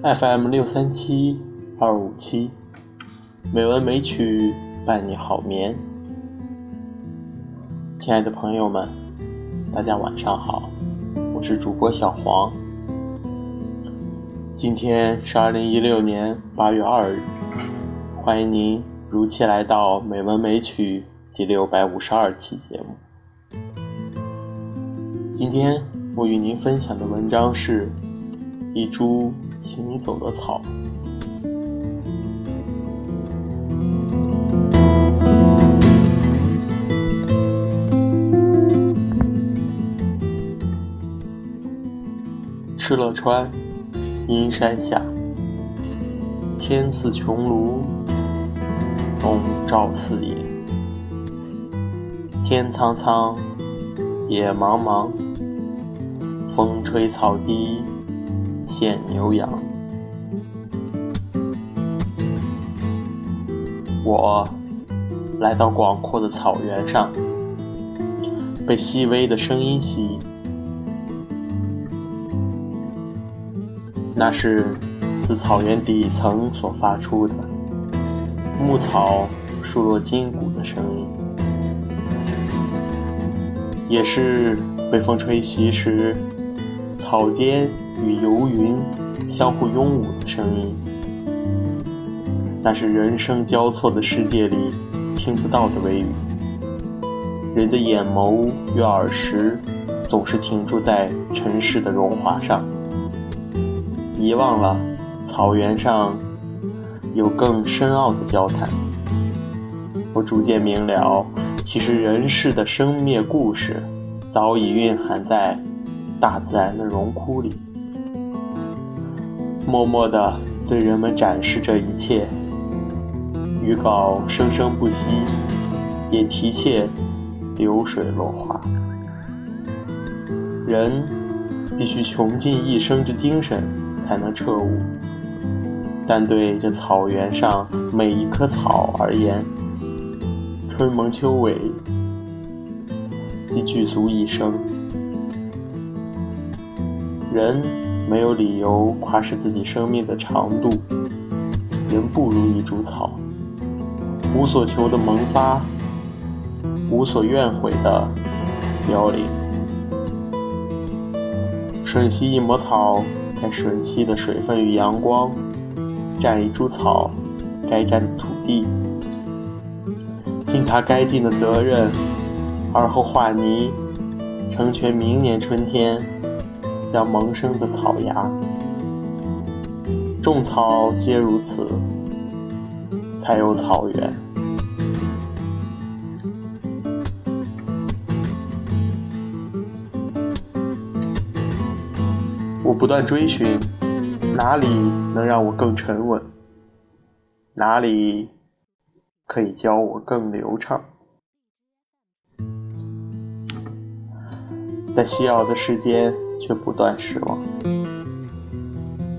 FM 六三七二五七，美文美曲伴你好眠。亲爱的朋友们，大家晚上好，我是主播小黄。今天是二零一六年八月二日，欢迎您如期来到《美文美曲》第六百五十二期节目。今天我与您分享的文章是一株行走的草。敕勒川。阴山下，天似穹庐，笼罩四野。天苍苍，野茫茫，风吹草低见牛羊。我来到广阔的草原上，被细微的声音吸引。那是自草原底层所发出的牧草疏落筋骨的声音，也是被风吹袭时草间与游云相互拥舞的声音。那是人声交错的世界里听不到的微语。人的眼眸与耳识总是停驻在尘世的荣华上。遗忘了草原上有更深奥的交谈。我逐渐明了，其实人世的生灭故事早已蕴含在大自然的荣枯里，默默地对人们展示这一切。语稿生生不息，也提切流水落花。人必须穷尽一生之精神。才能彻悟，但对这草原上每一棵草而言，春萌秋萎，即具足一生。人没有理由夸示自己生命的长度，人不如一株草，无所求的萌发，无所怨悔的凋零。吮吸一抹草。该吮吸的水分与阳光，占一株草该占的土地，尽他该尽的责任，而后化泥，成全明年春天将萌生的草芽。种草皆如此，才有草原。我不断追寻，哪里能让我更沉稳？哪里可以教我更流畅？在稀扰的世间，却不断失望，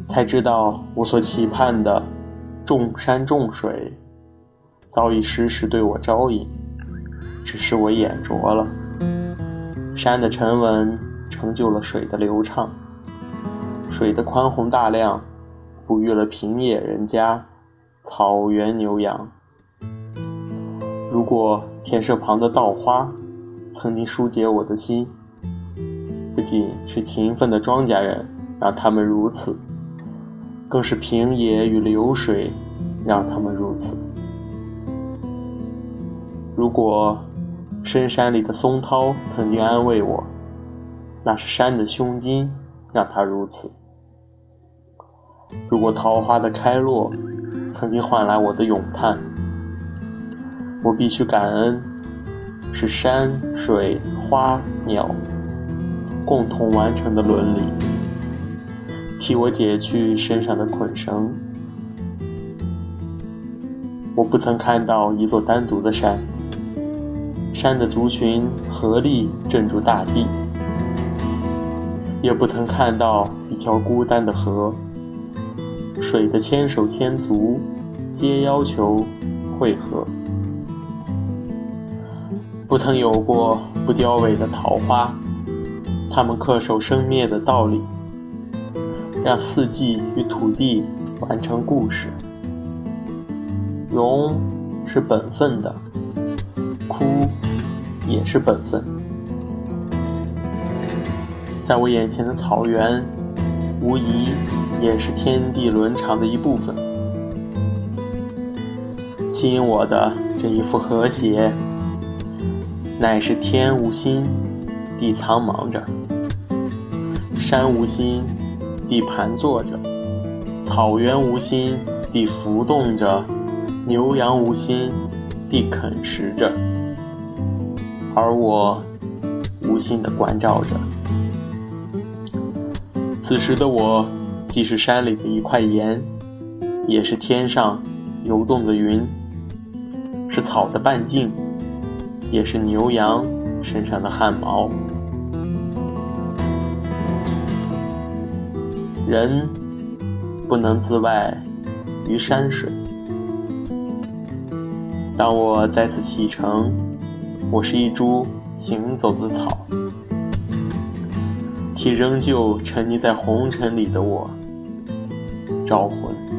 才知道我所期盼的众山众水，早已时时对我招引，只是我眼拙了。山的沉稳，成就了水的流畅。水的宽宏大量，哺育了平野人家、草原牛羊。如果田舍旁的稻花曾经疏解我的心，不仅是勤奋的庄稼人让他们如此，更是平野与流水让他们如此。如果深山里的松涛曾经安慰我，那是山的胸襟让他如此。如果桃花的开落曾经换来我的咏叹，我必须感恩，是山水花鸟共同完成的伦理，替我解去身上的捆绳。我不曾看到一座单独的山，山的族群合力镇住大地，也不曾看到一条孤单的河。水的千手千足，皆要求汇合。不曾有过不凋萎的桃花，他们恪守生灭的道理。让四季与土地完成故事。荣是本分的，哭也是本分。在我眼前的草原，无疑也是天地伦常的一部分。吸引我的这一幅和谐，乃是天无心，地苍茫着；山无心，地盘坐着；草原无心，地浮动着；牛羊无心，地啃食着。而我无心的关照着。此时的我，既是山里的一块盐，也是天上游动的云。是草的半径，也是牛羊身上的汗毛。人不能自外于山水。当我再次启程，我是一株行走的草，替仍旧沉溺在红尘里的我招魂。